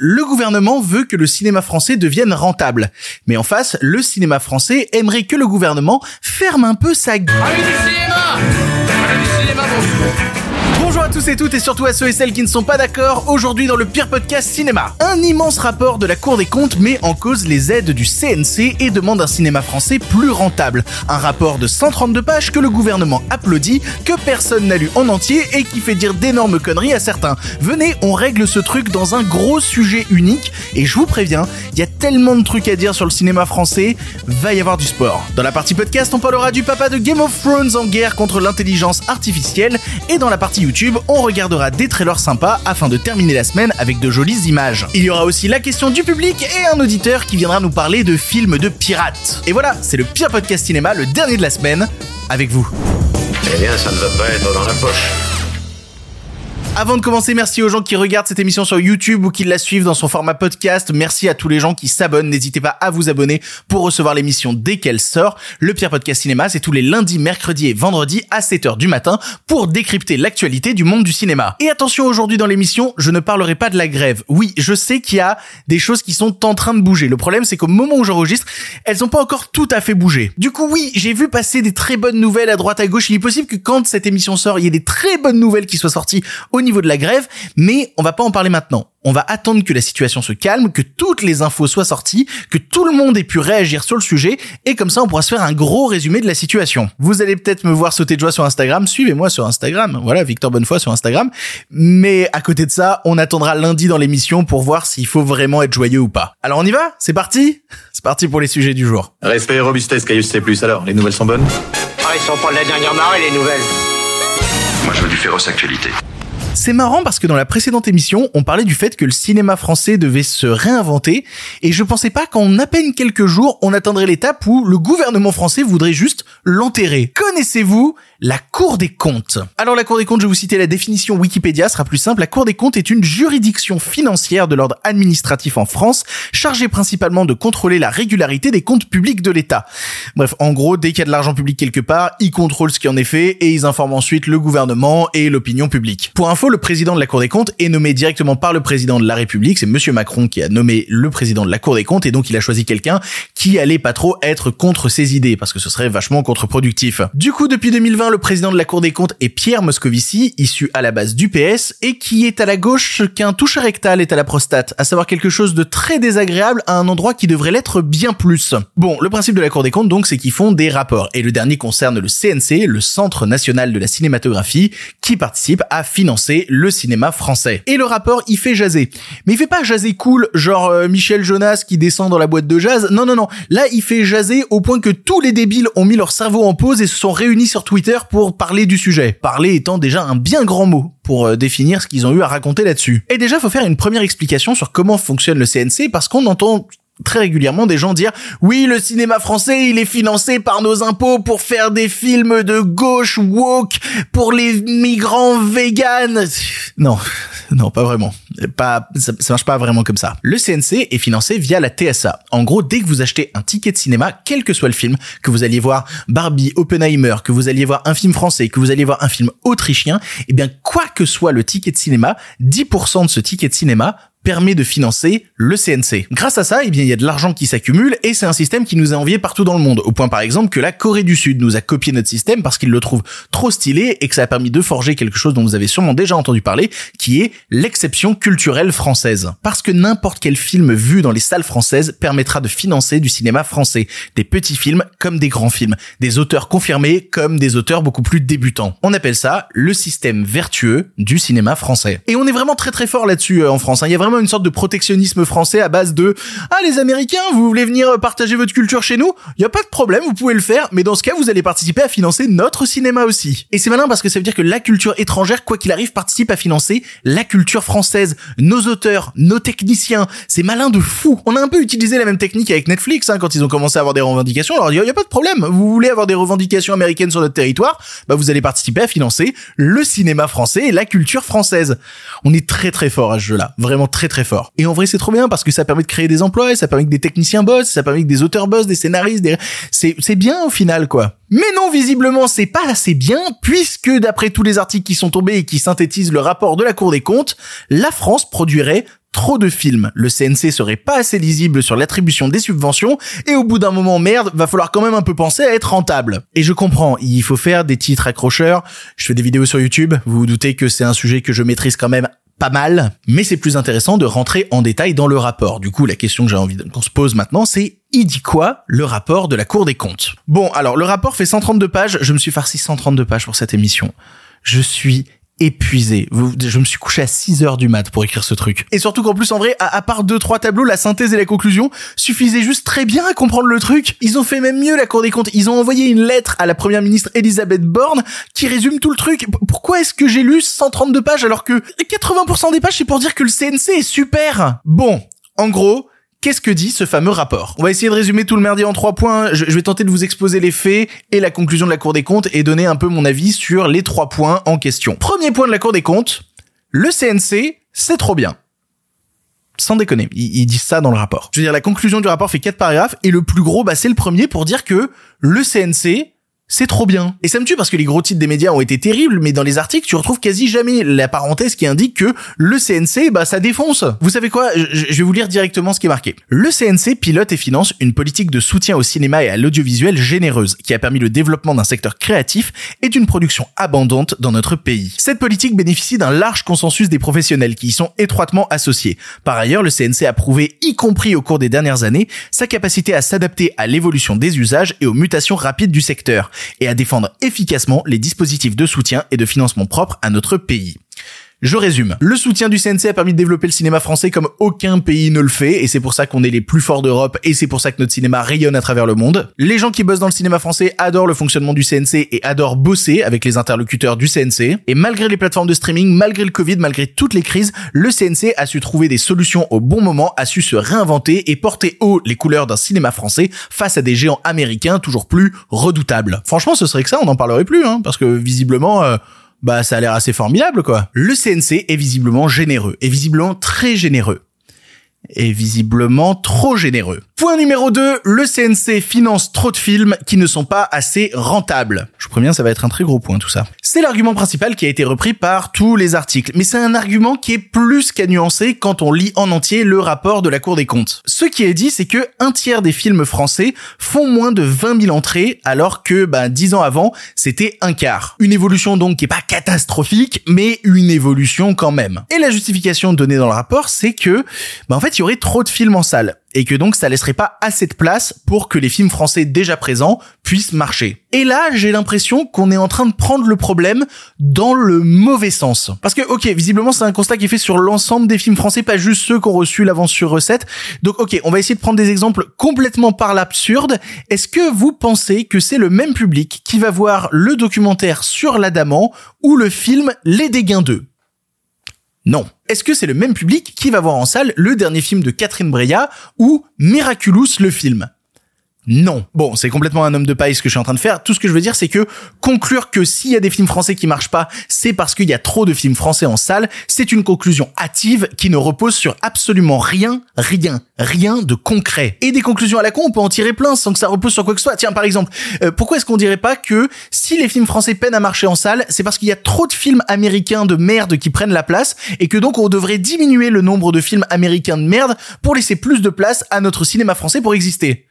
Le gouvernement veut que le cinéma français devienne rentable. Mais en face, le cinéma français aimerait que le gouvernement ferme un peu sa gueule. Bonjour à tous et toutes et surtout à ceux et celles qui ne sont pas d'accord aujourd'hui dans le pire podcast cinéma. Un immense rapport de la Cour des comptes met en cause les aides du CNC et demande un cinéma français plus rentable. Un rapport de 132 pages que le gouvernement applaudit, que personne n'a lu en entier et qui fait dire d'énormes conneries à certains. Venez, on règle ce truc dans un gros sujet unique et je vous préviens, il y a tellement de trucs à dire sur le cinéma français, va y avoir du sport. Dans la partie podcast, on parlera du papa de Game of Thrones en guerre contre l'intelligence artificielle et dans la partie YouTube, on regardera des trailers sympas afin de terminer la semaine avec de jolies images. Il y aura aussi la question du public et un auditeur qui viendra nous parler de films de pirates. Et voilà, c'est le pire podcast cinéma, le dernier de la semaine, avec vous. Eh bien, ça ne va pas être dans la poche. Avant de commencer, merci aux gens qui regardent cette émission sur YouTube ou qui la suivent dans son format podcast. Merci à tous les gens qui s'abonnent. N'hésitez pas à vous abonner pour recevoir l'émission dès qu'elle sort. Le Pire Podcast Cinéma, c'est tous les lundis, mercredis et vendredis à 7h du matin pour décrypter l'actualité du monde du cinéma. Et attention, aujourd'hui dans l'émission, je ne parlerai pas de la grève. Oui, je sais qu'il y a des choses qui sont en train de bouger. Le problème, c'est qu'au moment où j'enregistre, elles n'ont pas encore tout à fait bougé. Du coup, oui, j'ai vu passer des très bonnes nouvelles à droite à gauche. Il est possible que quand cette émission sort, il y ait des très bonnes nouvelles qui soient sorties niveau de la grève, mais on va pas en parler maintenant. On va attendre que la situation se calme, que toutes les infos soient sorties, que tout le monde ait pu réagir sur le sujet, et comme ça on pourra se faire un gros résumé de la situation. Vous allez peut-être me voir sauter de joie sur Instagram, suivez-moi sur Instagram, voilà, Victor Bonnefoy sur Instagram, mais à côté de ça, on attendra lundi dans l'émission pour voir s'il faut vraiment être joyeux ou pas. Alors on y va? C'est parti? C'est parti pour les sujets du jour. Respect et robustesse, Caius C+. Alors, les nouvelles sont bonnes? Ah, ils sont pas de la dernière marée, les nouvelles. Moi, je veux du féroce actualité. C'est marrant parce que dans la précédente émission, on parlait du fait que le cinéma français devait se réinventer et je pensais pas qu'en à peine quelques jours, on atteindrait l'étape où le gouvernement français voudrait juste l'enterrer. Connaissez-vous la Cour des comptes Alors la Cour des comptes, je vais vous citer la définition Wikipédia, sera plus simple. La Cour des comptes est une juridiction financière de l'ordre administratif en France, chargée principalement de contrôler la régularité des comptes publics de l'État. Bref, en gros, dès qu'il y a de l'argent public quelque part, ils contrôlent ce qui en est fait et ils informent ensuite le gouvernement et l'opinion publique. Pour info, le président de la Cour des comptes est nommé directement par le président de la République. C'est Monsieur Macron qui a nommé le président de la Cour des comptes et donc il a choisi quelqu'un qui allait pas trop être contre ses idées parce que ce serait vachement contre-productif. Du coup, depuis 2020, le président de la Cour des comptes est Pierre Moscovici, issu à la base du PS et qui est à la gauche qu'un toucher rectal est à la prostate, à savoir quelque chose de très désagréable à un endroit qui devrait l'être bien plus. Bon, le principe de la Cour des comptes donc, c'est qu'ils font des rapports et le dernier concerne le CNC, le Centre national de la cinématographie, qui participe à financer le cinéma français. Et le rapport, il fait jaser. Mais il fait pas jaser cool, genre euh, Michel Jonas qui descend dans la boîte de jazz. Non, non, non. Là, il fait jaser au point que tous les débiles ont mis leur cerveau en pause et se sont réunis sur Twitter pour parler du sujet. Parler étant déjà un bien grand mot pour euh, définir ce qu'ils ont eu à raconter là-dessus. Et déjà, faut faire une première explication sur comment fonctionne le CNC parce qu'on entend très régulièrement des gens dire oui le cinéma français il est financé par nos impôts pour faire des films de gauche woke pour les migrants véganes. Non non pas vraiment. Pas ça, ça marche pas vraiment comme ça. Le CNC est financé via la TSA en gros dès que vous achetez un ticket de cinéma quel que soit le film que vous alliez voir Barbie Oppenheimer que vous alliez voir un film français que vous alliez voir un film autrichien eh bien quoi que soit le ticket de cinéma 10% de ce ticket de cinéma permet de financer le CNC. Grâce à ça, eh bien, il y a de l'argent qui s'accumule et c'est un système qui nous est envié partout dans le monde. Au point, par exemple, que la Corée du Sud nous a copié notre système parce qu'il le trouve trop stylé et que ça a permis de forger quelque chose dont vous avez sûrement déjà entendu parler, qui est l'exception culturelle française. Parce que n'importe quel film vu dans les salles françaises permettra de financer du cinéma français. Des petits films comme des grands films. Des auteurs confirmés comme des auteurs beaucoup plus débutants. On appelle ça le système vertueux du cinéma français. Et on est vraiment très très fort là-dessus euh, en France. hein. Il y a vraiment une sorte de protectionnisme français à base de ah les Américains vous voulez venir partager votre culture chez nous? Il y a pas de problème vous pouvez le faire mais dans ce cas vous allez participer à financer notre cinéma aussi. Et c'est malin parce que ça veut dire que la culture étrangère quoi qu'il arrive participe à financer la culture française. Nos auteurs nos techniciens c'est malin de fou. On a un peu utilisé la même technique avec Netflix hein, quand ils ont commencé à avoir des revendications. Alors il y, a pas de problème. Vous voulez avoir des revendications américaines sur notre territoire? Bah vous allez participer à financer le cinéma français et la culture française. On est très très fort à ce jeu là vraiment très très fort. Et en vrai, c'est trop bien parce que ça permet de créer des emplois, ça permet que des techniciens bossent, ça permet que des auteurs bossent, des scénaristes, des... c'est c'est bien au final quoi. Mais non, visiblement, c'est pas assez bien puisque d'après tous les articles qui sont tombés et qui synthétisent le rapport de la Cour des comptes, la France produirait trop de films, le CNC serait pas assez lisible sur l'attribution des subventions, et au bout d'un moment, merde, va falloir quand même un peu penser à être rentable. Et je comprends, il faut faire des titres accrocheurs, je fais des vidéos sur YouTube, vous vous doutez que c'est un sujet que je maîtrise quand même pas mal, mais c'est plus intéressant de rentrer en détail dans le rapport. Du coup, la question que j'ai envie qu'on se pose maintenant, c'est il dit quoi le rapport de la Cour des comptes? Bon, alors le rapport fait 132 pages, je me suis farci 132 pages pour cette émission. Je suis épuisé. Je me suis couché à 6 heures du mat pour écrire ce truc. Et surtout qu'en plus, en vrai, à, part deux, trois tableaux, la synthèse et la conclusion suffisaient juste très bien à comprendre le truc. Ils ont fait même mieux la Cour des comptes. Ils ont envoyé une lettre à la première ministre Elisabeth Borne qui résume tout le truc. Pourquoi est-ce que j'ai lu 132 pages alors que 80% des pages c'est pour dire que le CNC est super? Bon. En gros, Qu'est-ce que dit ce fameux rapport? On va essayer de résumer tout le merdier en trois points. Je vais tenter de vous exposer les faits et la conclusion de la Cour des comptes et donner un peu mon avis sur les trois points en question. Premier point de la Cour des comptes, le CNC, c'est trop bien. Sans déconner, ils, disent ça dans le rapport. Je veux dire, la conclusion du rapport fait quatre paragraphes et le plus gros, bah, c'est le premier pour dire que le CNC, c'est trop bien. Et ça me tue parce que les gros titres des médias ont été terribles, mais dans les articles, tu retrouves quasi jamais la parenthèse qui indique que le CNC, bah, ça défonce. Vous savez quoi? Je, vais vous lire directement ce qui est marqué. Le CNC pilote et finance une politique de soutien au cinéma et à l'audiovisuel généreuse, qui a permis le développement d'un secteur créatif et d'une production abondante dans notre pays. Cette politique bénéficie d'un large consensus des professionnels qui y sont étroitement associés. Par ailleurs, le CNC a prouvé, y compris au cours des dernières années, sa capacité à s'adapter à l'évolution des usages et aux mutations rapides du secteur et à défendre efficacement les dispositifs de soutien et de financement propres à notre pays. Je résume. Le soutien du CNC a permis de développer le cinéma français comme aucun pays ne le fait, et c'est pour ça qu'on est les plus forts d'Europe, et c'est pour ça que notre cinéma rayonne à travers le monde. Les gens qui bossent dans le cinéma français adorent le fonctionnement du CNC et adorent bosser avec les interlocuteurs du CNC. Et malgré les plateformes de streaming, malgré le Covid, malgré toutes les crises, le CNC a su trouver des solutions au bon moment, a su se réinventer et porter haut les couleurs d'un cinéma français face à des géants américains toujours plus redoutables. Franchement, ce serait que ça, on n'en parlerait plus, hein, parce que visiblement... Euh, bah ça a l'air assez formidable quoi. Le CNC est visiblement généreux, est visiblement très généreux est visiblement trop généreux. Point numéro 2, le CNC finance trop de films qui ne sont pas assez rentables. Je vous préviens, ça va être un très gros point tout ça. C'est l'argument principal qui a été repris par tous les articles, mais c'est un argument qui est plus qu'à nuancer quand on lit en entier le rapport de la Cour des comptes. Ce qui est dit, c'est que un tiers des films français font moins de 20 000 entrées, alors que, bah, 10 ans avant, c'était un quart. Une évolution donc qui est pas catastrophique, mais une évolution quand même. Et la justification donnée dans le rapport, c'est que, bah, en fait, il y aurait trop de films en salle et que donc ça laisserait pas assez de place pour que les films français déjà présents puissent marcher. Et là, j'ai l'impression qu'on est en train de prendre le problème dans le mauvais sens. Parce que, ok, visiblement, c'est un constat qui est fait sur l'ensemble des films français, pas juste ceux qui ont reçu l'avance sur recette. Donc, ok, on va essayer de prendre des exemples complètement par l'absurde. Est-ce que vous pensez que c'est le même public qui va voir le documentaire sur l'Adamant ou le film Les Dégains 2 non. Est-ce que c'est le même public qui va voir en salle le dernier film de Catherine Breillat ou Miraculous le film? Non. Bon, c'est complètement un homme de paille ce que je suis en train de faire. Tout ce que je veux dire, c'est que conclure que s'il y a des films français qui marchent pas, c'est parce qu'il y a trop de films français en salle, c'est une conclusion hâtive qui ne repose sur absolument rien, rien, rien de concret. Et des conclusions à la con, on peut en tirer plein sans que ça repose sur quoi que ce soit. Tiens, par exemple, euh, pourquoi est-ce qu'on dirait pas que si les films français peinent à marcher en salle, c'est parce qu'il y a trop de films américains de merde qui prennent la place et que donc on devrait diminuer le nombre de films américains de merde pour laisser plus de place à notre cinéma français pour exister?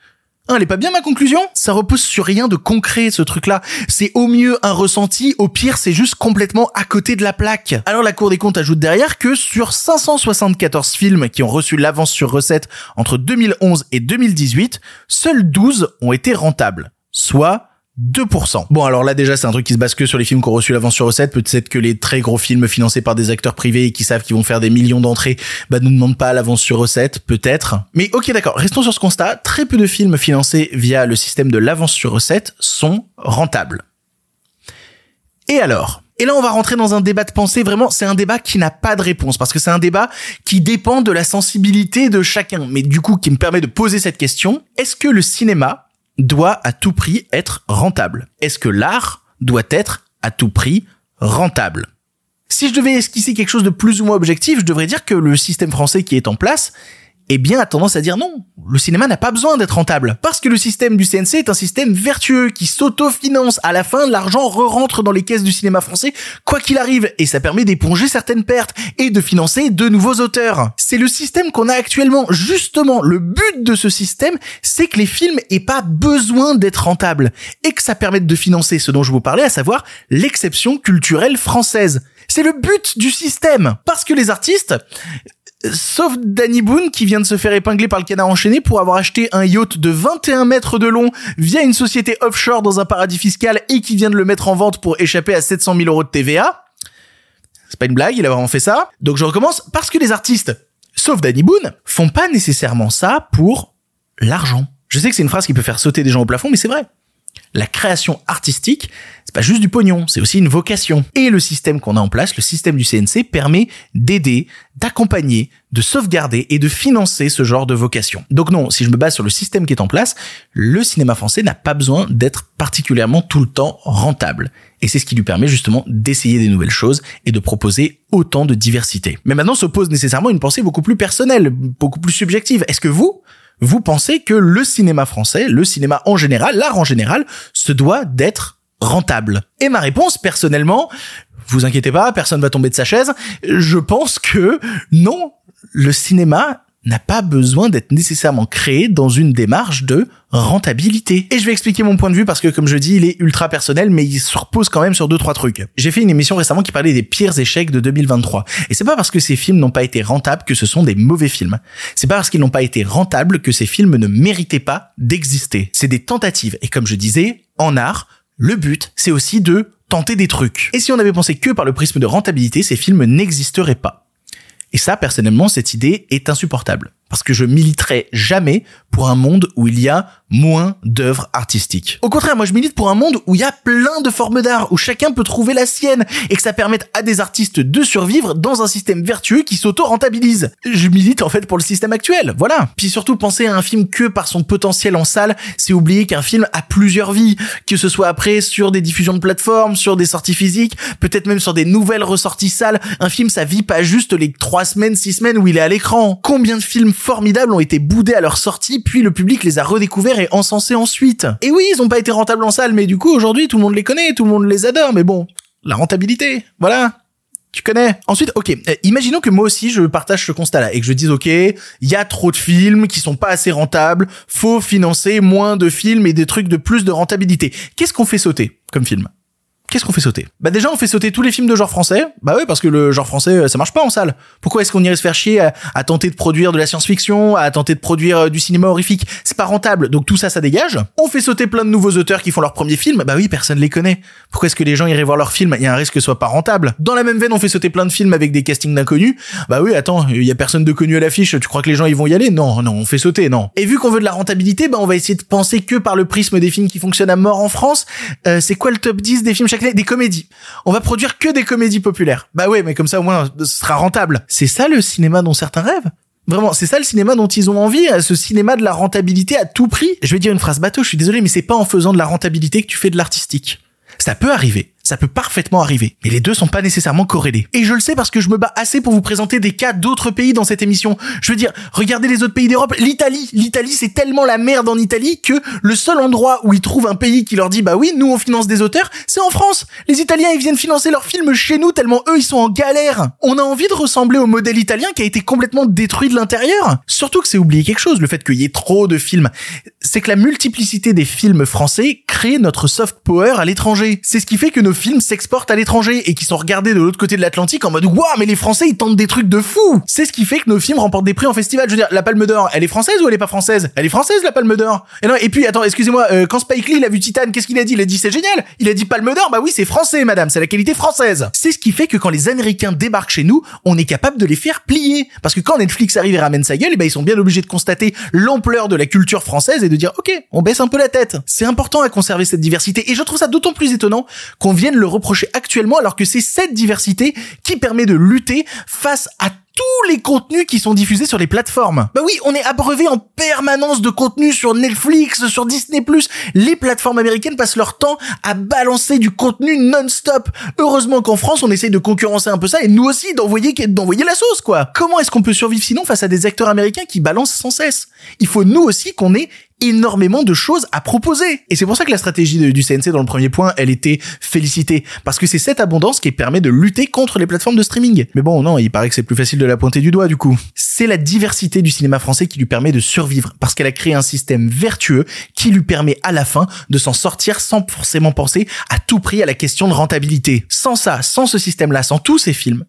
Hein, elle est pas bien ma conclusion? Ça repose sur rien de concret ce truc-là. C'est au mieux un ressenti, au pire c'est juste complètement à côté de la plaque. Alors la Cour des comptes ajoute derrière que sur 574 films qui ont reçu l'avance sur recette entre 2011 et 2018, seuls 12 ont été rentables. Soit 2%. Bon alors là déjà c'est un truc qui se base que sur les films qui ont reçu l'avance sur recette, peut-être que les très gros films financés par des acteurs privés et qui savent qu'ils vont faire des millions d'entrées, bah ne demandent pas l'avance sur recette, peut-être. Mais ok d'accord, restons sur ce constat, très peu de films financés via le système de l'avance sur recette sont rentables. Et alors? Et là, on va rentrer dans un débat de pensée. Vraiment, c'est un débat qui n'a pas de réponse parce que c'est un débat qui dépend de la sensibilité de chacun. Mais du coup, qui me permet de poser cette question. Est-ce que le cinéma doit à tout prix être rentable. Est-ce que l'art doit être à tout prix rentable? Si je devais esquisser quelque chose de plus ou moins objectif, je devrais dire que le système français qui est en place eh bien, a tendance à dire non. Le cinéma n'a pas besoin d'être rentable. Parce que le système du CNC est un système vertueux qui s'autofinance. À la fin, l'argent re-rentre dans les caisses du cinéma français, quoi qu'il arrive. Et ça permet d'éponger certaines pertes et de financer de nouveaux auteurs. C'est le système qu'on a actuellement. Justement, le but de ce système, c'est que les films aient pas besoin d'être rentables. Et que ça permette de financer ce dont je vous parlais, à savoir l'exception culturelle française. C'est le but du système. Parce que les artistes, sauf Danny Boone qui vient de se faire épingler par le canard enchaîné pour avoir acheté un yacht de 21 mètres de long via une société offshore dans un paradis fiscal et qui vient de le mettre en vente pour échapper à 700 000 euros de TVA. C'est pas une blague, il a vraiment fait ça. Donc je recommence parce que les artistes, sauf Danny Boone, font pas nécessairement ça pour l'argent. Je sais que c'est une phrase qui peut faire sauter des gens au plafond, mais c'est vrai. La création artistique, c'est pas juste du pognon, c'est aussi une vocation. Et le système qu'on a en place, le système du CNC, permet d'aider, d'accompagner, de sauvegarder et de financer ce genre de vocation. Donc non, si je me base sur le système qui est en place, le cinéma français n'a pas besoin d'être particulièrement tout le temps rentable. Et c'est ce qui lui permet justement d'essayer des nouvelles choses et de proposer autant de diversité. Mais maintenant s'oppose nécessairement une pensée beaucoup plus personnelle, beaucoup plus subjective. Est-ce que vous, vous pensez que le cinéma français, le cinéma en général, l'art en général, se doit d'être rentable Et ma réponse, personnellement, vous inquiétez pas, personne va tomber de sa chaise, je pense que non, le cinéma n'a pas besoin d'être nécessairement créé dans une démarche de rentabilité. Et je vais expliquer mon point de vue parce que, comme je dis, il est ultra personnel, mais il se repose quand même sur deux, trois trucs. J'ai fait une émission récemment qui parlait des pires échecs de 2023. Et c'est pas parce que ces films n'ont pas été rentables que ce sont des mauvais films. C'est pas parce qu'ils n'ont pas été rentables que ces films ne méritaient pas d'exister. C'est des tentatives. Et comme je disais, en art, le but, c'est aussi de tenter des trucs. Et si on avait pensé que par le prisme de rentabilité, ces films n'existeraient pas? Et ça, personnellement, cette idée est insupportable. Parce que je militerai jamais pour un monde où il y a moins d'œuvres artistiques. Au contraire, moi je milite pour un monde où il y a plein de formes d'art, où chacun peut trouver la sienne, et que ça permette à des artistes de survivre dans un système vertueux qui s'auto-rentabilise. Je milite en fait pour le système actuel, voilà. Puis surtout, penser à un film que par son potentiel en salle, c'est oublier qu'un film a plusieurs vies, que ce soit après sur des diffusions de plateformes, sur des sorties physiques, peut-être même sur des nouvelles ressorties salles. Un film, ça vit pas juste les trois semaines, six semaines où il est à l'écran. Combien de films formidables ont été boudés à leur sortie, puis le public les a redécouverts et ensuite. Et oui, ils ont pas été rentables en salle, mais du coup, aujourd'hui, tout le monde les connaît, tout le monde les adore, mais bon, la rentabilité, voilà. Tu connais. Ensuite, ok, euh, imaginons que moi aussi je partage ce constat-là et que je dise ok, il y a trop de films qui sont pas assez rentables, faut financer moins de films et des trucs de plus de rentabilité. Qu'est-ce qu'on fait sauter comme film? Qu'est-ce qu'on fait sauter? Bah déjà on fait sauter tous les films de genre français. Bah oui parce que le genre français euh, ça marche pas en salle. Pourquoi est-ce qu'on irait se faire chier à, à tenter de produire de la science-fiction, à tenter de produire euh, du cinéma horrifique? C'est pas rentable. Donc tout ça ça dégage. On fait sauter plein de nouveaux auteurs qui font leur premier film. Bah oui personne les connaît. Pourquoi est-ce que les gens iraient voir leur film? Il y a un risque que ce soit pas rentable. Dans la même veine on fait sauter plein de films avec des castings d'inconnus. Bah oui attends il y a personne de connu à l'affiche. Tu crois que les gens ils vont y aller? Non non on fait sauter non. Et vu qu'on veut de la rentabilité bah on va essayer de penser que par le prisme des films qui fonctionnent à mort en France. Euh, c'est quoi le top 10 des films Des comédies on va produire que des comédies populaires. Bah ouais, mais comme ça au moins ce sera rentable. C'est ça le cinéma dont certains rêvent? Vraiment, c'est ça le cinéma dont ils ont envie, ce cinéma de la rentabilité à tout prix? Je vais dire une phrase bateau, je suis désolé, mais c'est pas en faisant de la rentabilité que tu fais de l'artistique. Ça peut arriver. Ça peut parfaitement arriver. Mais les deux sont pas nécessairement corrélés. Et je le sais parce que je me bats assez pour vous présenter des cas d'autres pays dans cette émission. Je veux dire, regardez les autres pays d'Europe. L'Italie. L'Italie, c'est tellement la merde en Italie que le seul endroit où ils trouvent un pays qui leur dit, bah oui, nous on finance des auteurs, c'est en France. Les Italiens, ils viennent financer leurs films chez nous tellement eux, ils sont en galère. On a envie de ressembler au modèle italien qui a été complètement détruit de l'intérieur. Surtout que c'est oublier quelque chose, le fait qu'il y ait trop de films. C'est que la multiplicité des films français crée notre soft power à l'étranger. C'est ce qui fait que nos films s'exportent à l'étranger et qui sont regardés de l'autre côté de l'Atlantique en mode waouh mais les Français ils tentent des trucs de fou. C'est ce qui fait que nos films remportent des prix en festival. Je veux dire la Palme d'Or, elle est française ou elle est pas française? Elle est française la Palme d'Or. Et non et puis attends excusez-moi euh, quand Spike Lee il a vu Titan qu'est-ce qu'il a dit? Il a dit c'est génial. Il a dit Palme d'Or bah oui c'est français madame c'est la qualité française. C'est ce qui fait que quand les Américains débarquent chez nous on est capable de les faire plier parce que quand Netflix arrive et ramène sa gueule et ben ils sont bien obligés de constater l'ampleur de la culture française et de dire ok on baisse un peu la tête. C'est important à conserver cette diversité. Et je trouve ça d'autant plus étonnant qu'on le reprocher actuellement alors que c'est cette diversité qui permet de lutter face à tous les contenus qui sont diffusés sur les plateformes. Bah oui, on est abreuvé en permanence de contenus sur Netflix, sur Disney+. Les plateformes américaines passent leur temps à balancer du contenu non-stop. Heureusement qu'en France, on essaye de concurrencer un peu ça et nous aussi d'envoyer d'envoyer la sauce quoi. Comment est-ce qu'on peut survivre sinon face à des acteurs américains qui balancent sans cesse? Il faut nous aussi qu'on ait énormément de choses à proposer. Et c'est pour ça que la stratégie du CNC dans le premier point, elle était félicitée. Parce que c'est cette abondance qui permet de lutter contre les plateformes de streaming. Mais bon, non, il paraît que c'est plus facile de la pointer du doigt, du coup. C'est la diversité du cinéma français qui lui permet de survivre. Parce qu'elle a créé un système vertueux qui lui permet à la fin de s'en sortir sans forcément penser à tout prix à la question de rentabilité. Sans ça, sans ce système-là, sans tous ces films,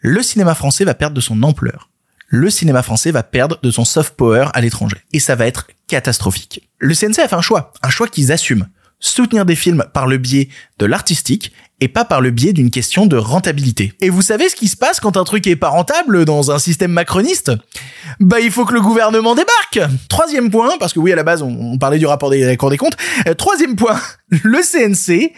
le cinéma français va perdre de son ampleur le cinéma français va perdre de son soft power à l'étranger. Et ça va être catastrophique. Le CNC a fait un choix, un choix qu'ils assument. Soutenir des films par le biais de l'artistique et pas par le biais d'une question de rentabilité. Et vous savez ce qui se passe quand un truc est pas rentable dans un système macroniste? Bah il faut que le gouvernement débarque Troisième point, parce que oui à la base on, parlait du rapport des des comptes, Euh, troisième point, le CNC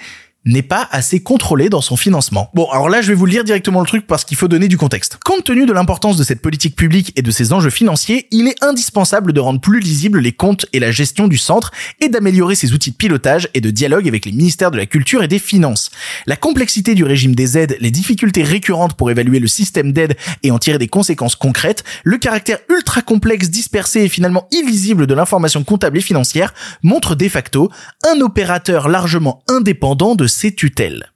n'est pas assez contrôlé dans son financement. Bon, alors là, je vais vous lire directement le truc parce qu'il faut donner du contexte. Compte tenu de l'importance de cette politique publique et de ses enjeux financiers, il est indispensable de rendre plus lisibles les comptes et la gestion du centre et d'améliorer ses outils de pilotage et de dialogue avec les ministères de la Culture et des Finances. La complexité du régime des aides, les difficultés récurrentes pour évaluer le système d'aide et en tirer des conséquences concrètes, le caractère ultra complexe, dispersé et finalement illisible de l'information comptable et financière montrent de facto un opérateur largement indépendant de ses tutelles.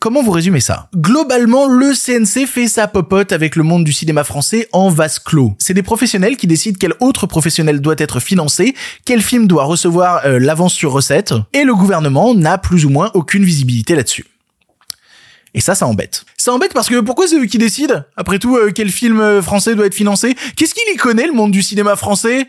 Comment vous résumez ça? Globalement, le CNC fait sa popote avec le monde du cinéma français en vase clos. C'est des professionnels qui décident quel autre professionnel doit être financé, quel film doit recevoir euh, l'avance sur recette, et le gouvernement n'a plus ou moins aucune visibilité là-dessus. Et ça, ça embête. Ça embête parce que pourquoi c'est eux qui décident? Après tout, euh, quel film euh, français doit être financé? Qu'est-ce qu'il y connaît, le monde du cinéma français?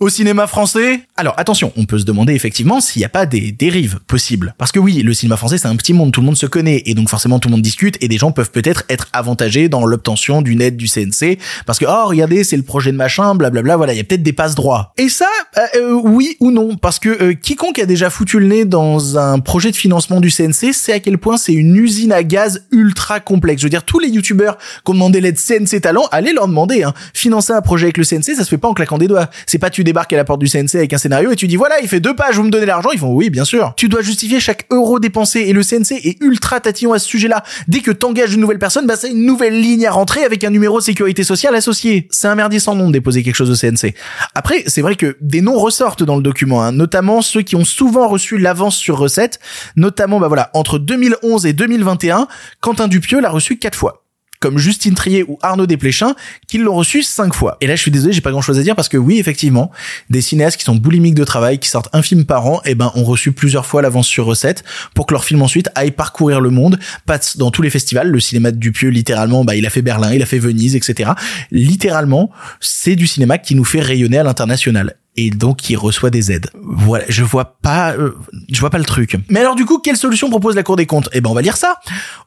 Au cinéma français? Alors attention, on peut se demander effectivement s'il n'y a pas des dérives possibles. Parce que oui, le cinéma français c'est un petit monde, tout le monde se connaît, et donc forcément tout le monde discute, et des gens peuvent peut-être être avantagés dans l'obtention d'une aide du CNC, parce que oh regardez, c'est le projet de machin, blablabla, voilà, il y a peut-être des passes droits. Et ça, euh, euh, oui ou non, parce que euh, quiconque a déjà foutu le nez dans un projet de financement du CNC, sait à quel point c'est une usine à gaz ultra complexe. Je veux dire, tous les youtubeurs qui ont demandé l'aide CNC Talent, allez leur demander, hein. financer un projet avec le CNC, ça se fait pas en claquant des doigts. C'est pas tu débarques à la porte du CNC avec un scénario et tu dis voilà, il fait deux pages, vous me donnez l'argent, ils font oui, bien sûr. Tu dois justifier chaque euro dépensé et le CNC est ultra tatillon à ce sujet-là. Dès que t'engages une nouvelle personne, bah c'est une nouvelle ligne à rentrer avec un numéro de sécurité sociale associé. C'est un merdier sans nom de déposer quelque chose au CNC. Après, c'est vrai que des noms ressortent dans le document, hein, notamment ceux qui ont souvent reçu l'avance sur recette, notamment bah voilà, entre 2011 et 2021, Quentin Dupieux l'a reçu quatre fois comme Justine Trier ou Arnaud Desplechin, qui l'ont reçu cinq fois. Et là, je suis désolé, j'ai pas grand chose à dire parce que oui, effectivement, des cinéastes qui sont boulimiques de travail, qui sortent un film par an, eh ben, ont reçu plusieurs fois l'avance sur recette pour que leur film ensuite aille parcourir le monde, passe dans tous les festivals. Le cinéma de Dupieux, littéralement, bah, il a fait Berlin, il a fait Venise, etc. Littéralement, c'est du cinéma qui nous fait rayonner à l'international et donc qui reçoit des aides. Voilà, je vois pas, euh, je vois pas le truc. Mais alors du coup, quelle solution propose la Cour des comptes? Eh ben, on va lire ça.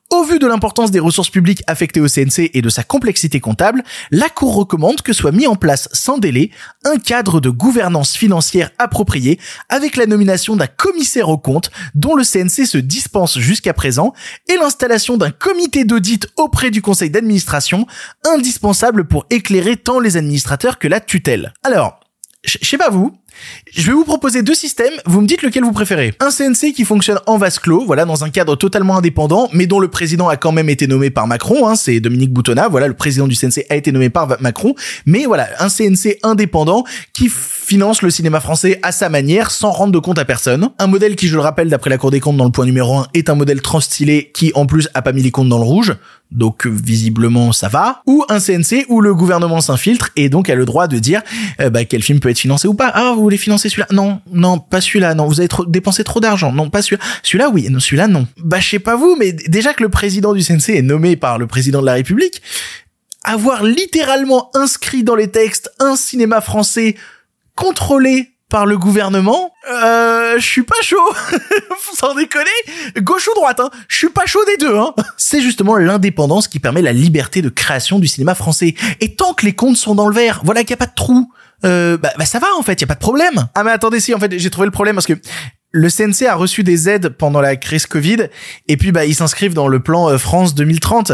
Au vu de l'importance des ressources publiques affectées au CNC et de sa complexité comptable, la Cour recommande que soit mis en place sans délai un cadre de gouvernance financière approprié avec la nomination d'un commissaire aux comptes dont le CNC se dispense jusqu'à présent et l'installation d'un comité d'audit auprès du conseil d'administration indispensable pour éclairer tant les administrateurs que la tutelle. Alors, je sais pas vous, je vais vous proposer deux systèmes, vous me dites lequel vous préférez. Un CNC qui fonctionne en vase clos, voilà, dans un cadre totalement indépendant, mais dont le président a quand même été nommé par Macron, hein, c'est Dominique Boutonnat, voilà, le président du CNC a été nommé par Macron, mais voilà, un CNC indépendant qui finance le cinéma français à sa manière, sans rendre de compte à personne. Un modèle qui, je le rappelle, d'après la Cour des comptes dans le point numéro 1, est un modèle transtylé qui, en plus, a pas mis les comptes dans le rouge, donc visiblement ça va, ou un CNC où le gouvernement s'infiltre et donc a le droit de dire euh, bah, quel film peut être financé ou pas. Ah, vous voulez financer celui-là? Non, non, pas celui-là. Non, vous avez trop dépensé trop d'argent. Non, pas celui-là. Celui-là, oui. Non, celui-là, non. Bah, je sais pas vous, mais déjà que le président du CNC est nommé par le président de la République, avoir littéralement inscrit dans les textes un cinéma français contrôlé par le gouvernement, euh, je suis pas chaud. Sans déconner, gauche ou droite, hein. Je suis pas chaud des deux, hein. C'est justement l'indépendance qui permet la liberté de création du cinéma français. Et tant que les comptes sont dans le vert, voilà qu'il y a pas de trou. Euh, bah, bah ça va en fait, y a pas de problème. Ah mais attendez si en fait j'ai trouvé le problème parce que Le CNC a reçu des aides pendant la crise Covid et puis bah ils s'inscrivent dans le plan euh, France 2030.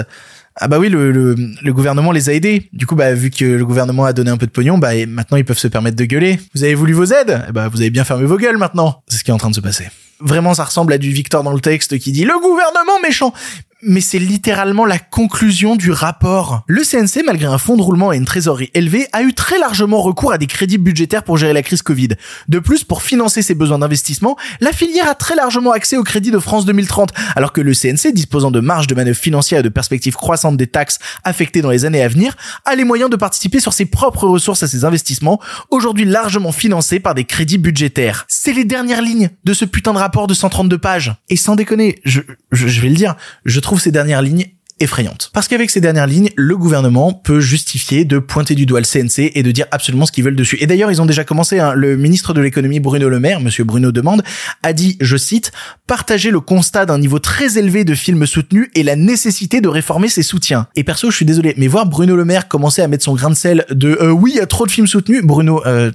Ah bah oui, le, le, gouvernement les a aidés. Du coup, bah vu que le gouvernement a donné un peu de pognon, bah maintenant ils peuvent se permettre de gueuler. Vous avez voulu vos aides? Eh bah vous avez bien fermé vos gueules maintenant. C'est ce qui est en train de se passer. Vraiment, ça ressemble à du Victor dans le texte qui dit le gouvernement méchant mais c'est littéralement la conclusion du rapport. Le CNC, malgré un fonds de roulement et une trésorerie élevée, a eu très largement recours à des crédits budgétaires pour gérer la crise Covid. De plus, pour financer ses besoins d'investissement, la filière a très largement accès au crédit de France 2030, alors que le CNC, disposant de marge de manœuvre financière et de perspectives croissantes des taxes affectées dans les années à venir, a les moyens de participer sur ses propres ressources à ses investissements, aujourd'hui largement financés par des crédits budgétaires. C'est les dernières lignes de ce putain de rapport de 132 pages. Et sans déconner, je, je, je vais le dire, je trouve ces dernières lignes effrayante. Parce qu'avec ces dernières lignes, le gouvernement peut justifier de pointer du doigt le CNC et de dire absolument ce qu'ils veulent dessus. Et d'ailleurs, ils ont déjà commencé. Hein. Le ministre de l'économie Bruno Le Maire, Monsieur Bruno Demande, a dit, je cite, partager le constat d'un niveau très élevé de films soutenus et la nécessité de réformer ses soutiens. Et perso, je suis désolé, mais voir Bruno Le Maire commencer à mettre son grain de sel de euh, oui, il y a trop de films soutenus. Bruno, euh,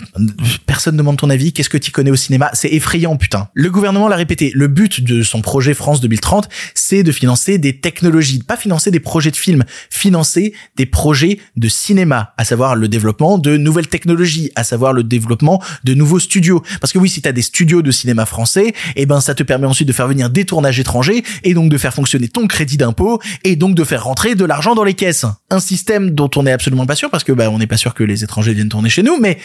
personne ne demande ton avis. Qu'est-ce que tu connais au cinéma? C'est effrayant, putain. Le gouvernement l'a répété. Le but de son projet France 2030, c'est de financer des technologies, pas financer des projets de films, financer des projets de cinéma, à savoir le développement de nouvelles technologies, à savoir le développement de nouveaux studios. Parce que oui, si tu as des studios de cinéma français, eh ben ça te permet ensuite de faire venir des tournages étrangers et donc de faire fonctionner ton crédit d'impôt et donc de faire rentrer de l'argent dans les caisses. Un système dont on n'est absolument pas sûr parce que bah on n'est pas sûr que les étrangers viennent tourner chez nous, mais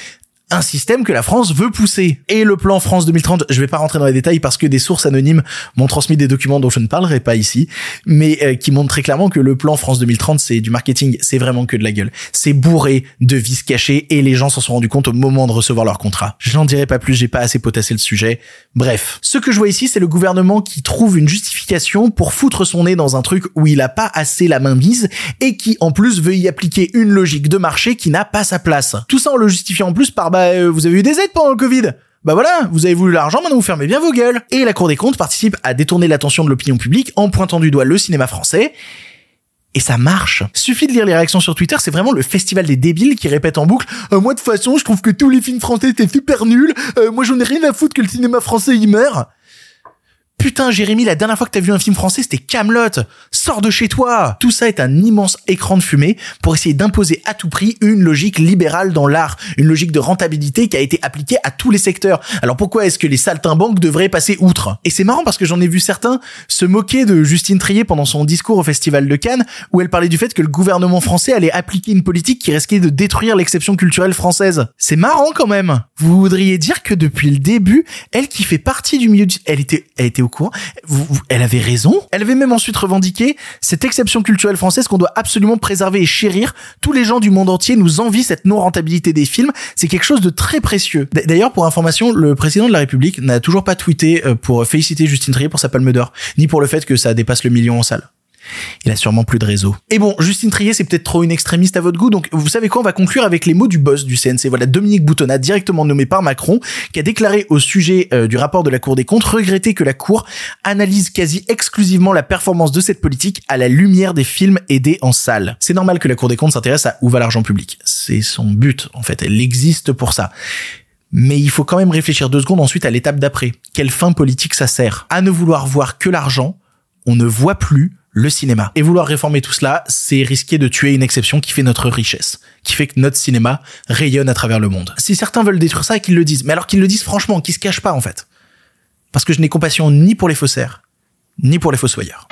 un système que la France veut pousser. Et le plan France 2030, je vais pas rentrer dans les détails parce que des sources anonymes m'ont transmis des documents dont je ne parlerai pas ici, mais euh, qui montrent très clairement que le plan France 2030, c'est du marketing, c'est vraiment que de la gueule. C'est bourré de vis cachés et les gens s'en sont rendus compte au moment de recevoir leur contrat. Je n'en dirai pas plus, j'ai pas assez potassé le sujet. Bref. Ce que je vois ici, c'est le gouvernement qui trouve une justification pour foutre son nez dans un truc où il a pas assez la main mise et qui en plus veut y appliquer une logique de marché qui n'a pas sa place. Tout ça en le justifiant en plus par bah euh, vous avez eu des aides pendant le Covid. Bah voilà, vous avez voulu l'argent, maintenant vous fermez bien vos gueules. Et la Cour des comptes participe à détourner l'attention de l'opinion publique en pointant du doigt le cinéma français. Et ça marche. Suffit de lire les réactions sur Twitter, c'est vraiment le festival des débiles qui répètent en boucle euh, Moi de toute façon, je trouve que tous les films français étaient super nuls. Euh, moi j'en ai rien à foutre que le cinéma français y meurt. Putain, Jérémy, la dernière fois que t'as vu un film français, c'était Camelot. Sors de chez toi. Tout ça est un immense écran de fumée pour essayer d'imposer à tout prix une logique libérale dans l'art, une logique de rentabilité qui a été appliquée à tous les secteurs. Alors pourquoi est-ce que les saltimbanques devraient passer outre? Et c'est marrant parce que j'en ai vu certains se moquer de Justine Trier pendant son discours au Festival de Cannes, où elle parlait du fait que le gouvernement français allait appliquer une politique qui risquait de détruire l'exception culturelle française. C'est marrant quand même. Vous voudriez dire que depuis le début, elle qui fait partie du milieu, du... elle était, elle était au elle avait raison. Elle avait même ensuite revendiqué cette exception culturelle française qu'on doit absolument préserver et chérir. Tous les gens du monde entier nous envient cette non-rentabilité des films. C'est quelque chose de très précieux. D'ailleurs, pour information, le président de la République n'a toujours pas tweeté euh, pour féliciter Justine Trier pour sa palme d'or, ni pour le fait que ça dépasse le million en salle. Il a sûrement plus de réseau. Et bon, Justine Trier, c'est peut-être trop une extrémiste à votre goût, donc vous savez quoi, on va conclure avec les mots du boss du CNC. Voilà, Dominique Boutonnat, directement nommé par Macron, qui a déclaré au sujet euh, du rapport de la Cour des comptes regretter que la Cour analyse quasi exclusivement la performance de cette politique à la lumière des films aidés en salle. C'est normal que la Cour des comptes s'intéresse à où va l'argent public. C'est son but, en fait. Elle existe pour ça mais il faut quand même réfléchir deux secondes ensuite à l'étape d'après. Quelle fin politique ça sert? À ne vouloir voir que l'argent, on ne voit plus le cinéma. Et vouloir réformer tout cela, c'est risquer de tuer une exception qui fait notre richesse, qui fait que notre cinéma rayonne à travers le monde. Si certains veulent détruire ça, qu'ils le disent. Mais alors qu'ils le disent franchement, qu'ils se cachent pas en fait. Parce que je n'ai compassion ni pour les faussaires, ni pour les fossoyeurs.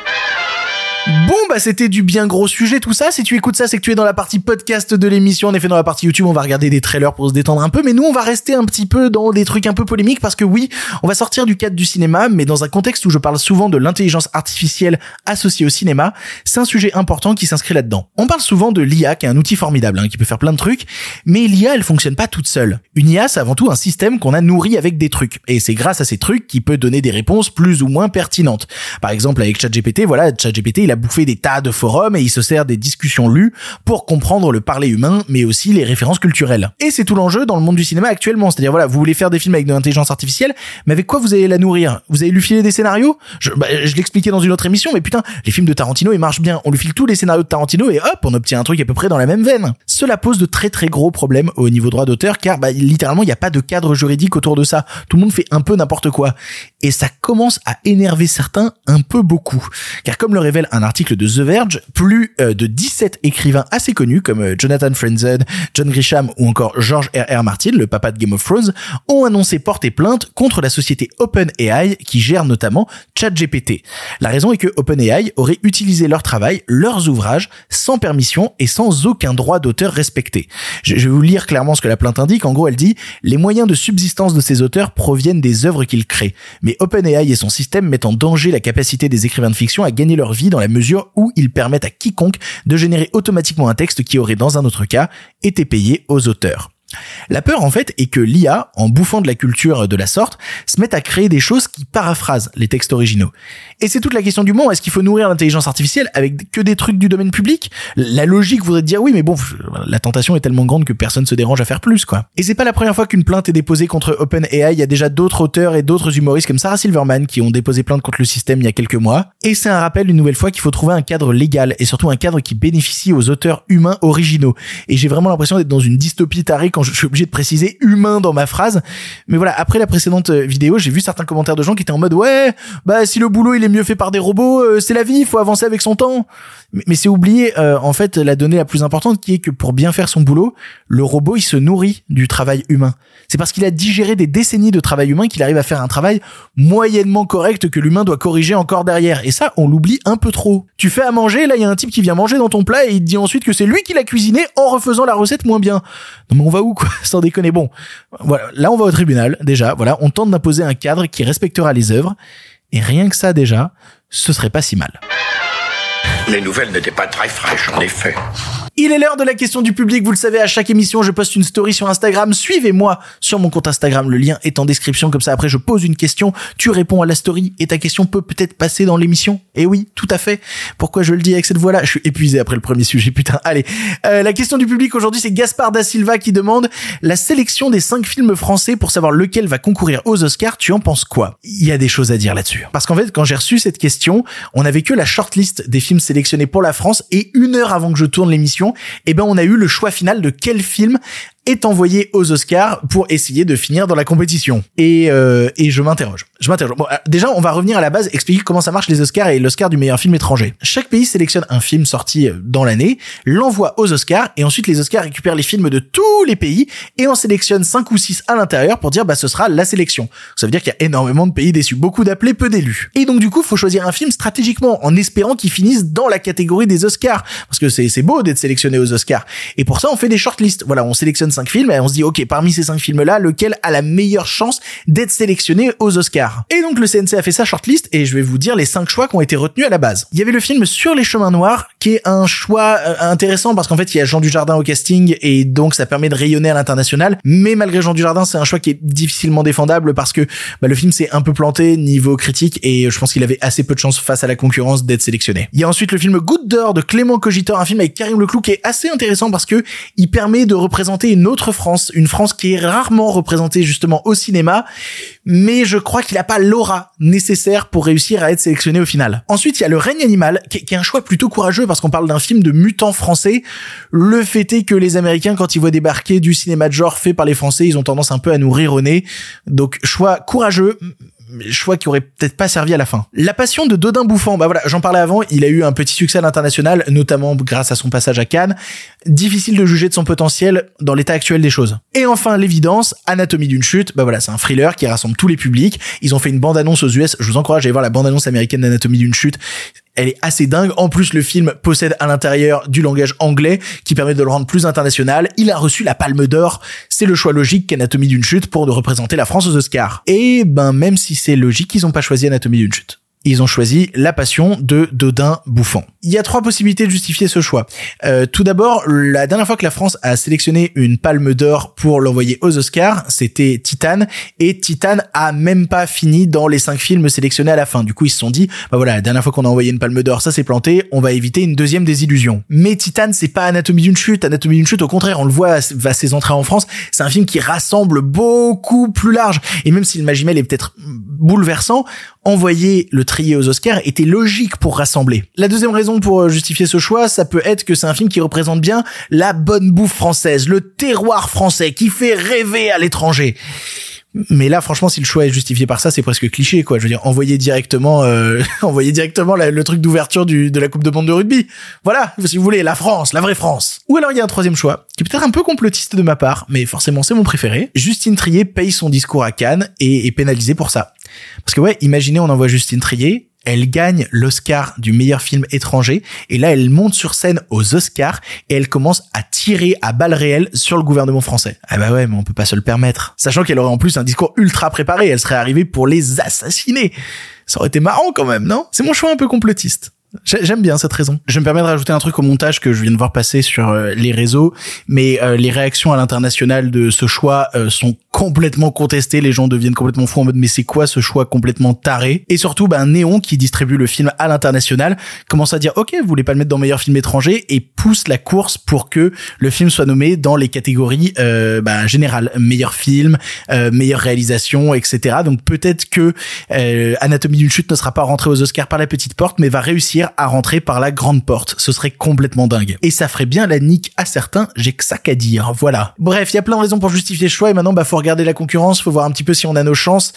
Bon bah c'était du bien gros sujet tout ça. Si tu écoutes ça, c'est que tu es dans la partie podcast de l'émission. En effet, dans la partie YouTube, on va regarder des trailers pour se détendre un peu, mais nous on va rester un petit peu dans des trucs un peu polémiques parce que oui, on va sortir du cadre du cinéma, mais dans un contexte où je parle souvent de l'intelligence artificielle associée au cinéma, c'est un sujet important qui s'inscrit là-dedans. On parle souvent de l'IA qui est un outil formidable, hein, qui peut faire plein de trucs, mais l'IA elle fonctionne pas toute seule. Une IA c'est avant tout un système qu'on a nourri avec des trucs, et c'est grâce à ces trucs qu'il peut donner des réponses plus ou moins pertinentes. Par exemple avec ChatGPT, voilà, ChatGPT il a bouffé des tas de forums et il se sert des discussions lues pour comprendre le parler humain, mais aussi les références culturelles. Et c'est tout l'enjeu dans le monde du cinéma actuellement. C'est-à-dire, voilà, vous voulez faire des films avec de l'intelligence artificielle, mais avec quoi vous allez la nourrir? Vous allez lui filer des scénarios? Je, bah, je l'expliquais dans une autre émission, mais putain, les films de Tarantino, ils marchent bien. On lui file tous les scénarios de Tarantino et hop, on obtient un truc à peu près dans la même veine. Cela pose de très très gros problèmes au niveau droit d'auteur, car bah, littéralement, il n'y a pas de cadre juridique autour de ça. Tout le monde fait un peu n'importe quoi. Et ça commence à énerver certains un peu beaucoup. Car comme le révèle un article de The Verge, plus euh, de 17 écrivains assez connus comme euh, Jonathan Franzen, John Grisham ou encore George R. R. Martin, le papa de Game of Thrones, ont annoncé porter plainte contre la société OpenAI qui gère notamment ChatGPT. La raison est que OpenAI aurait utilisé leur travail, leurs ouvrages, sans permission et sans aucun droit d'auteur respecté. Je vais vous lire clairement ce que la plainte indique. En gros, elle dit les moyens de subsistance de ces auteurs proviennent des œuvres qu'ils créent. Mais OpenAI et son système mettent en danger la capacité des écrivains de fiction à gagner leur vie dans la mesure où ils permettent à quiconque de générer automatiquement un texte qui aurait dans un autre cas été payé aux auteurs. La peur, en fait, est que l'IA, en bouffant de la culture de la sorte, se mette à créer des choses qui paraphrasent les textes originaux. Et c'est toute la question du moment. Est-ce qu'il faut nourrir l'intelligence artificielle avec que des trucs du domaine public? La logique voudrait dire oui, mais bon, la tentation est tellement grande que personne se dérange à faire plus, quoi. Et c'est pas la première fois qu'une plainte est déposée contre OpenAI. Il y a déjà d'autres auteurs et d'autres humoristes comme Sarah Silverman qui ont déposé plainte contre le système il y a quelques mois. Et c'est un rappel une nouvelle fois qu'il faut trouver un cadre légal et surtout un cadre qui bénéficie aux auteurs humains originaux. Et j'ai vraiment l'impression d'être dans une dystopie tarée quand je suis obligé de préciser humain dans ma phrase. Mais voilà, après la précédente vidéo, j'ai vu certains commentaires de gens qui étaient en mode ouais, bah si le boulot il est mieux fait par des robots, euh, c'est la vie, il faut avancer avec son temps. Mais, c'est oublier euh, en fait la donnée la plus importante qui est que pour bien faire son boulot, le robot il se nourrit du travail humain. C'est parce qu'il a digéré des décennies de travail humain qu'il arrive à faire un travail moyennement correct que l'humain doit corriger encore derrière. Et ça, on l'oublie un peu trop. Tu fais à manger, là il y a un type qui vient manger dans ton plat et il te dit ensuite que c'est lui qui l'a cuisiné en refaisant la recette moins bien. Non mais on va où quoi Sans déconner? Bon, voilà, là on va au tribunal déjà. Voilà, on tente d'imposer un cadre qui respectera les œuvres. Et rien que ça déjà, ce serait pas si mal. Les nouvelles n'étaient pas très fraîches, en effet. Il est l'heure de la question du public, vous le savez, à chaque émission, je poste une story sur Instagram. Suivez-moi sur mon compte Instagram, le lien est en description, comme ça après je pose une question, tu réponds à la story et ta question peut peut-être passer dans l'émission. Et oui, tout à fait. Pourquoi je le dis avec cette voix-là? Je suis épuisé après le premier sujet, putain. Allez, euh, la question du public aujourd'hui, c'est Gaspard da Silva qui demande la sélection des cinq films français pour savoir lequel va concourir aux Oscars. Tu en penses quoi? Il y a des choses à dire là-dessus. Parce qu'en fait, quand j'ai reçu cette question, on avait que la shortlist des films sélectionnés pour la France et une heure avant que je tourne l'émission, eh ben on a eu le choix final de quel film est envoyé aux Oscars pour essayer de finir dans la compétition. Et, euh, et je m'interroge. Je m'interroge. Bon, euh, déjà, on va revenir à la base, expliquer comment ça marche les Oscars et l'Oscar du meilleur film étranger. Chaque pays sélectionne un film sorti euh, dans l'année, l'envoie aux Oscars et ensuite les Oscars récupèrent les films de tous les pays et on sélectionne 5 ou 6 à l'intérieur pour dire bah ce sera la sélection. Ça veut dire qu'il y a énormément de pays déçus, beaucoup d'appelés, peu d'élus. Et donc du coup, faut choisir un film stratégiquement en espérant qu'il finisse dans la catégorie des Oscars parce que c'est beau d'être sélectionné aux Oscars. Et pour ça, on fait des shortlists. Voilà, on sélectionne 5 films et on se dit OK, parmi ces 5 films là, lequel a la meilleure chance d'être sélectionné aux Oscars? Et donc le CNC a fait sa shortlist et je vais vous dire les 5 choix qui ont été retenus à la base. Il y avait le film Sur les chemins noirs qui est un choix euh, intéressant parce qu'en fait, il y a Jean Dujardin au casting et donc ça permet de rayonner à l'international, mais malgré Jean Dujardin, c'est un choix qui est difficilement défendable parce que bah, le film s'est un peu planté niveau critique et je pense qu'il avait assez peu de chance face à la concurrence d'être sélectionné. Il y a ensuite le film Goutte d'or de Clément Cogitor, un film avec Karim Leclou qui est assez intéressant parce que il permet de représenter une autre France, une France qui est rarement représentée justement au cinéma, mais je crois qu'il n'a pas l'aura nécessaire pour réussir à être sélectionné au final. Ensuite, il y a Le règne animal qui est un choix plutôt courageux parce qu'on parle d'un film de mutants français. Le fait est que les Américains, quand ils voient débarquer du cinéma de genre fait par les Français, ils ont tendance un peu à nous rire au nez. Donc, choix courageux, choix qui aurait peut-être pas servi à la fin. La passion de Dodin Bouffant, bah voilà, j'en parlais avant, il a eu un petit succès à l'international, notamment grâce à son passage à Cannes. Difficile de juger de son potentiel dans l'état actuel des choses. Et enfin, l'évidence, Anatomie d'une chute, bah voilà, c'est un thriller qui rassemble tous les publics. Ils ont fait une bande-annonce aux US, je vous encourage à aller voir la bande-annonce américaine d'Anatomie d'une chute elle est assez dingue. En plus, le film possède à l'intérieur du langage anglais qui permet de le rendre plus international. Il a reçu la Palme d'Or. C'est le choix logique qu'Anatomie d'une chute pour de représenter la France aux Oscars. Et ben, même si c'est logique, ils ont pas choisi Anatomie d'une chute. Ils ont choisi La Passion de Dodin Bouffant. Il y a trois possibilités de justifier ce choix. Euh, tout d'abord, la dernière fois que la France a sélectionné une palme d'or pour l'envoyer aux Oscars, c'était Titan, et Titan a même pas fini dans les cinq films sélectionnés à la fin. Du coup, ils se sont dit, bah voilà, la dernière fois qu'on a envoyé une palme d'or, ça s'est planté, on va éviter une deuxième désillusion. Mais Titan, c'est pas Anatomie d'une chute. Anatomie d'une chute, au contraire, on le voit à ses entrées en France, c'est un film qui rassemble beaucoup plus large. Et même si le Magimel est peut-être bouleversant, envoyer le trier aux Oscars était logique pour rassembler. La deuxième raison pour justifier ce choix, ça peut être que c'est un film qui représente bien la bonne bouffe française, le terroir français qui fait rêver à l'étranger. Mais là, franchement, si le choix est justifié par ça, c'est presque cliché, quoi. Je veux dire, envoyer directement, euh, envoyer directement le truc d'ouverture de la Coupe de Monde de rugby. Voilà, si vous voulez, la France, la vraie France. Ou alors il y a un troisième choix, qui est peut-être un peu complotiste de ma part, mais forcément c'est mon préféré. Justine Trier paye son discours à Cannes et est pénalisée pour ça. Parce que ouais, imaginez, on envoie Justine Trier, elle gagne l'Oscar du meilleur film étranger et là elle monte sur scène aux Oscars et elle commence à tirer à balles réelles sur le gouvernement français. Ah bah ouais, mais on peut pas se le permettre. Sachant qu'elle aurait en plus un discours ultra préparé, elle serait arrivée pour les assassiner. Ça aurait été marrant quand même, non? C'est mon choix un peu complotiste. J'aime bien cette raison. Je me permets de rajouter un truc au montage que je viens de voir passer sur euh, les réseaux, mais euh, les réactions à l'international de ce choix euh, sont complètement contestées. Les gens deviennent complètement fous en mode mais c'est quoi ce choix complètement taré? Et surtout, ben Néon qui distribue le film à l'international commence à dire ok, vous voulez pas le mettre dans meilleur film étranger? Et pousse la course pour que le film soit nommé dans les catégories ben, générales, meilleur film, meilleure réalisation, etc. Donc peut-être que Anatomie d'une chute ne sera pas rentré aux Oscars par la petite porte, mais va réussir à rentrer par la grande porte. Ce serait complètement dingue. Et ça ferait bien la nique à certains, j'ai que ça qu'à dire. Voilà. Bref, il y a plein de raisons pour justifier le choix et maintenant, bah, faut regarder la concurrence, faut voir un petit peu si on a nos chances.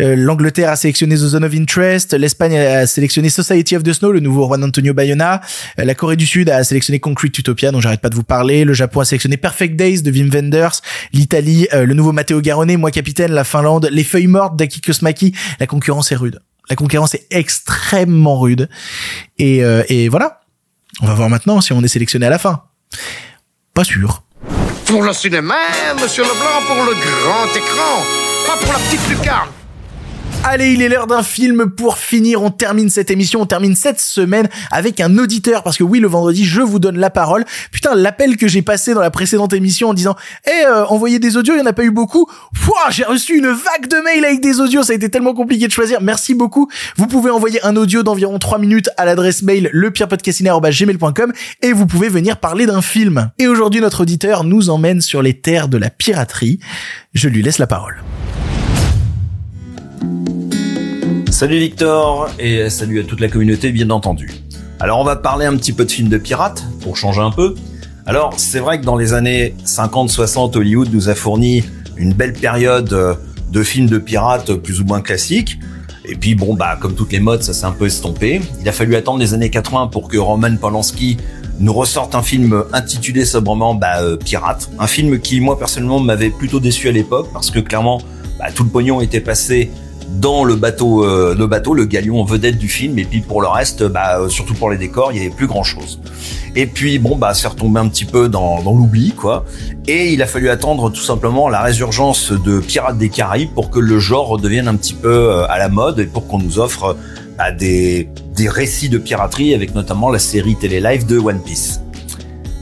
Euh, L'Angleterre a sélectionné The Zone of Interest, l'Espagne a sélectionné Society of the Snow, le nouveau Juan Antonio Bayona, euh, la Corée du Sud a sélectionné Concrete Utopia, dont j'arrête pas de vous parler, le Japon a sélectionné Perfect Days de Wim Wenders, l'Italie, euh, le nouveau Matteo Garone, Moi Capitaine, la Finlande, Les Feuilles Mortes d'Aki Kosmaki. La concurrence est rude. La concurrence est extrêmement rude. Et, euh, et voilà. On va voir maintenant si on est sélectionné à la fin. Pas sûr. Pour le cinéma, monsieur Leblanc, pour le grand écran, pas pour la petite lucarne. Allez, il est l'heure d'un film pour finir. On termine cette émission, on termine cette semaine avec un auditeur parce que oui, le vendredi, je vous donne la parole. Putain, l'appel que j'ai passé dans la précédente émission en disant "Eh, euh, envoyez des audios, il y en a pas eu beaucoup." Pouah, j'ai reçu une vague de mails avec des audios, ça a été tellement compliqué de choisir. Merci beaucoup. Vous pouvez envoyer un audio d'environ 3 minutes à l'adresse mail lepirepodcastiné@gmail.com et vous pouvez venir parler d'un film. Et aujourd'hui, notre auditeur nous emmène sur les terres de la piraterie. Je lui laisse la parole. Salut Victor et salut à toute la communauté bien entendu. Alors on va parler un petit peu de films de pirates pour changer un peu. Alors c'est vrai que dans les années 50-60 Hollywood nous a fourni une belle période euh, de films de pirates plus ou moins classiques. Et puis bon bah comme toutes les modes ça s'est un peu estompé. Il a fallu attendre les années 80 pour que Roman Polanski nous ressorte un film intitulé sobrement bah, euh, Pirate. Un film qui moi personnellement m'avait plutôt déçu à l'époque parce que clairement bah, tout le pognon était passé dans le bateau, euh, le bateau, le galion vedette du film. Et puis pour le reste, bah, euh, surtout pour les décors, il y avait plus grand chose. Et puis bon, bah, c'est retombé un petit peu dans, dans l'oubli, quoi. Et il a fallu attendre tout simplement la résurgence de Pirates des Caraïbes pour que le genre redevienne un petit peu euh, à la mode et pour qu'on nous offre bah, des, des récits de piraterie avec notamment la série télé-live de One Piece.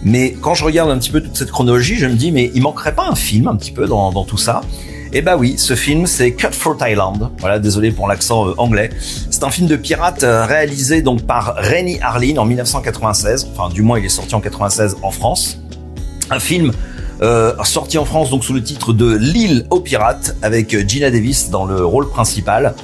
Mais quand je regarde un petit peu toute cette chronologie, je me dis, mais il manquerait pas un film un petit peu dans, dans tout ça? Et eh bah oui, ce film c'est Cut for Thailand. Voilà, désolé pour l'accent euh, anglais. C'est un film de pirate euh, réalisé donc par Rennie Harlin en 1996. Enfin, du moins, il est sorti en 96 en France. Un film euh, sorti en France donc sous le titre de L'île aux pirates avec Gina Davis dans le rôle principal.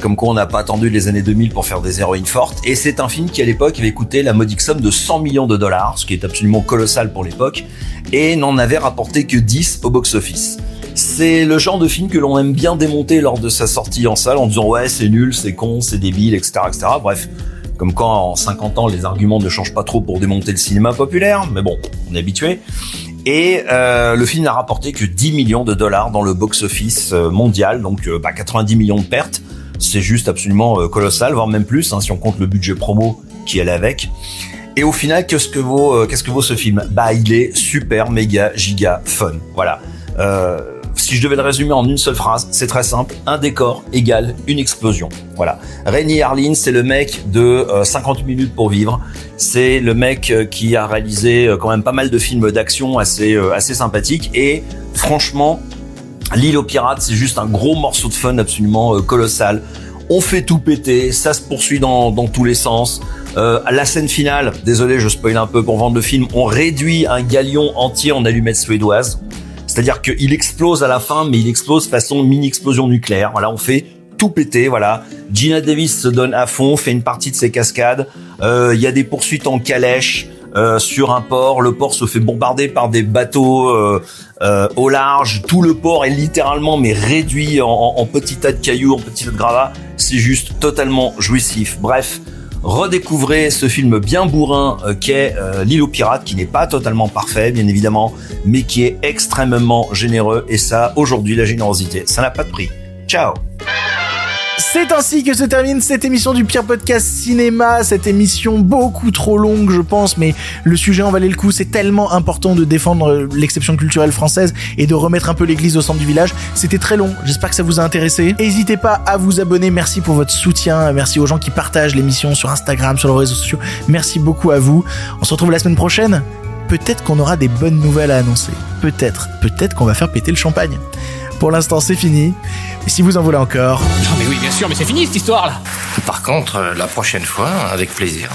comme quoi on n'a pas attendu les années 2000 pour faire des héroïnes fortes. Et c'est un film qui à l'époque avait coûté la modique somme de 100 millions de dollars, ce qui est absolument colossal pour l'époque, et n'en avait rapporté que 10 au box-office. C'est le genre de film que l'on aime bien démonter lors de sa sortie en salle en disant ouais c'est nul, c'est con, c'est débile, etc., etc. Bref, comme quand en 50 ans les arguments ne changent pas trop pour démonter le cinéma populaire, mais bon, on est habitué. Et euh, le film n'a rapporté que 10 millions de dollars dans le box-office euh, mondial, donc euh, bah, 90 millions de pertes. C'est juste absolument colossal, voire même plus, hein, si on compte le budget promo qui allait avec. Et au final, qu'est-ce que vaut, qu'est-ce que vaut ce film? Bah, il est super, méga, giga fun. Voilà. Si je devais le résumer en une seule phrase, c'est très simple. Un décor égale une explosion. Voilà. Rémi Harlin, c'est le mec de 50 minutes pour vivre. C'est le mec qui a réalisé quand même pas mal de films d'action assez, assez sympathiques. Et franchement, L'île aux pirates, c'est juste un gros morceau de fun absolument colossal on fait tout péter, ça se poursuit dans, tous les sens. Euh, la scène finale, désolé, je spoil un peu pour vendre le film, on réduit un galion entier en allumettes suédoises. C'est-à-dire qu'il explose à la fin, mais il explose façon mini-explosion nucléaire. Voilà, on fait tout péter, voilà. Gina Davis se donne à fond, fait une partie de ses cascades. Euh, il y a des poursuites en calèche. Euh, sur un port. Le port se fait bombarder par des bateaux euh, euh, au large. Tout le port est littéralement mais réduit en, en petits tas de cailloux, en petits tas de gravats. C'est juste totalement jouissif. Bref, redécouvrez ce film bien bourrin qu'est L'île aux pirates, qui n'est pas totalement parfait, bien évidemment, mais qui est extrêmement généreux. Et ça, aujourd'hui, la générosité, ça n'a pas de prix. Ciao c'est ainsi que se termine cette émission du pire podcast cinéma, cette émission beaucoup trop longue je pense, mais le sujet en valait le coup, c'est tellement important de défendre l'exception culturelle française et de remettre un peu l'église au centre du village. C'était très long, j'espère que ça vous a intéressé. N'hésitez pas à vous abonner, merci pour votre soutien, merci aux gens qui partagent l'émission sur Instagram, sur les réseaux sociaux, merci beaucoup à vous. On se retrouve la semaine prochaine, peut-être qu'on aura des bonnes nouvelles à annoncer, peut-être, peut-être qu'on va faire péter le champagne. Pour l'instant, c'est fini. Et si vous en voulez encore. Non, mais oui, bien sûr, mais c'est fini cette histoire-là. Par contre, euh, la prochaine fois, avec plaisir.